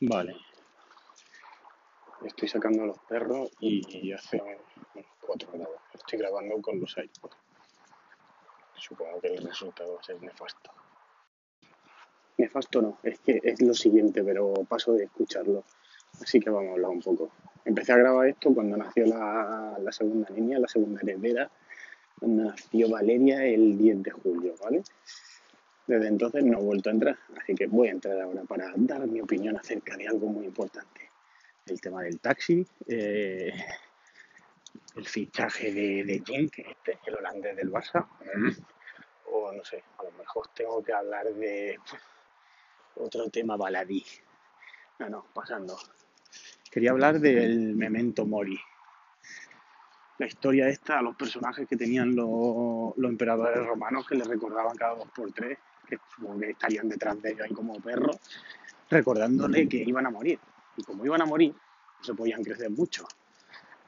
Vale. Estoy sacando a los perros y hace unos 4 grados. Estoy grabando con los iPods. Supongo que el resultado va a ser nefasto. Nefasto no, es que es lo siguiente, pero paso de escucharlo. Así que vamos a hablar un poco. Empecé a grabar esto cuando nació la, la segunda niña, la segunda heredera. Nació Valeria el 10 de julio, ¿vale? Desde entonces no he vuelto a entrar, así que voy a entrar ahora para dar mi opinión acerca de algo muy importante. El tema del taxi, eh, el fichaje de, de Jink, este, el holandés del Barça, o no sé, a lo mejor tengo que hablar de otro tema baladí. No, no, pasando. Quería hablar del Memento Mori. La historia esta los personajes que tenían los, los emperadores romanos que les recordaban cada dos por tres que supongo que estarían detrás de ellos ahí como perros, recordándole que iban a morir. Y como iban a morir, no se podían crecer mucho.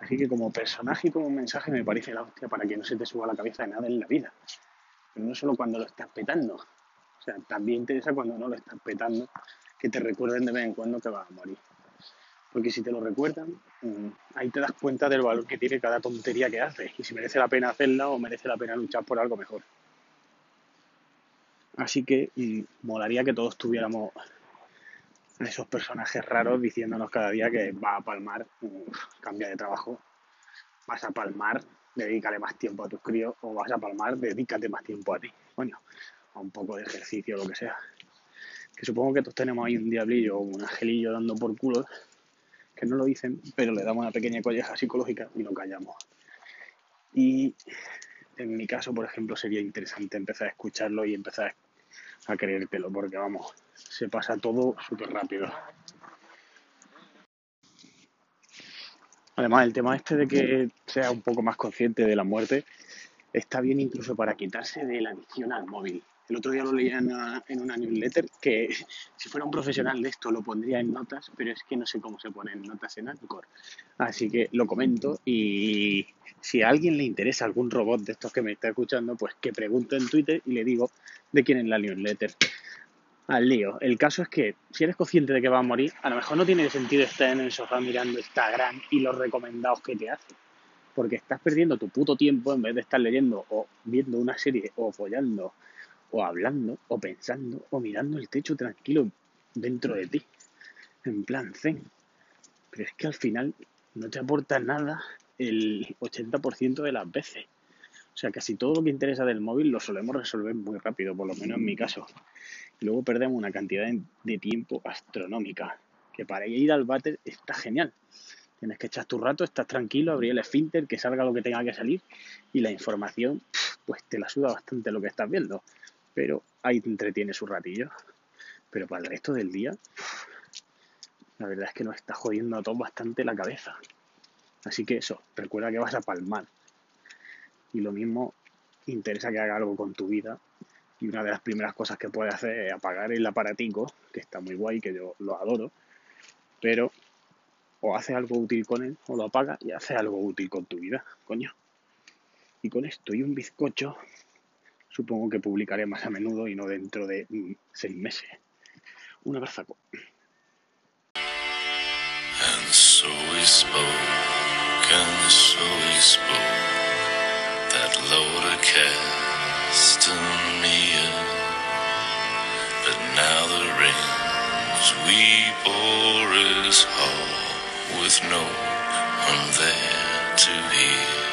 Así que como personaje y como mensaje me parece la hostia para que no se te suba la cabeza de nada en la vida. Pero no solo cuando lo estás petando. O sea, también interesa cuando no lo estás petando, que te recuerden de vez en cuando que vas a morir. Porque si te lo recuerdan, mm, ahí te das cuenta del valor que tiene cada tontería que haces y si merece la pena hacerla o merece la pena luchar por algo mejor. Así que molaría que todos tuviéramos esos personajes raros diciéndonos cada día que va a palmar, cambia de trabajo, vas a palmar, dedícale más tiempo a tus críos o vas a palmar, dedícate más tiempo a ti, coño, a un poco de ejercicio, lo que sea. Que supongo que todos tenemos ahí un diablillo o un angelillo dando por culo, que no lo dicen, pero le damos una pequeña colleja psicológica y lo callamos. Y en mi caso, por ejemplo, sería interesante empezar a escucharlo y empezar a creértelo, porque vamos, se pasa todo súper rápido. Además, el tema este de que sea un poco más consciente de la muerte está bien incluso para quitarse de la adicción al móvil. El otro día lo leía en una, newsletter que si fuera un profesional de esto lo pondría en notas, pero es que no sé cómo se ponen notas en Anchor. Así que lo comento y si a alguien le interesa algún robot de estos que me está escuchando, pues que pregunte en Twitter y le digo de quién es la newsletter. Al lío. El caso es que si eres consciente de que va a morir, a lo mejor no tiene sentido estar en el sofá mirando Instagram y los recomendados que te hace. Porque estás perdiendo tu puto tiempo en vez de estar leyendo o viendo una serie o follando o hablando, o pensando, o mirando el techo tranquilo dentro de ti, en plan zen. Pero es que al final no te aporta nada el 80% de las veces. O sea, casi todo lo que interesa del móvil lo solemos resolver muy rápido, por lo menos en mi caso. Y luego perdemos una cantidad de tiempo astronómica, que para ir al váter está genial. Tienes que echar tu rato, estás tranquilo, abrir el esfínter, que salga lo que tenga que salir y la información, pues te la suda bastante lo que estás viendo pero ahí te entretiene su ratillo. Pero para el resto del día, la verdad es que nos está jodiendo a todos bastante la cabeza. Así que eso, recuerda que vas a palmar. Y lo mismo, interesa que haga algo con tu vida. Y una de las primeras cosas que puedes hacer es apagar el aparatico, que está muy guay, que yo lo adoro. Pero o haces algo útil con él, o lo apagas y haces algo útil con tu vida, coño. Y con esto y un bizcocho, supongo que publicaré más a menudo y no dentro de mm, seis meses. Un. And now the rains we bore is with no one there to hear.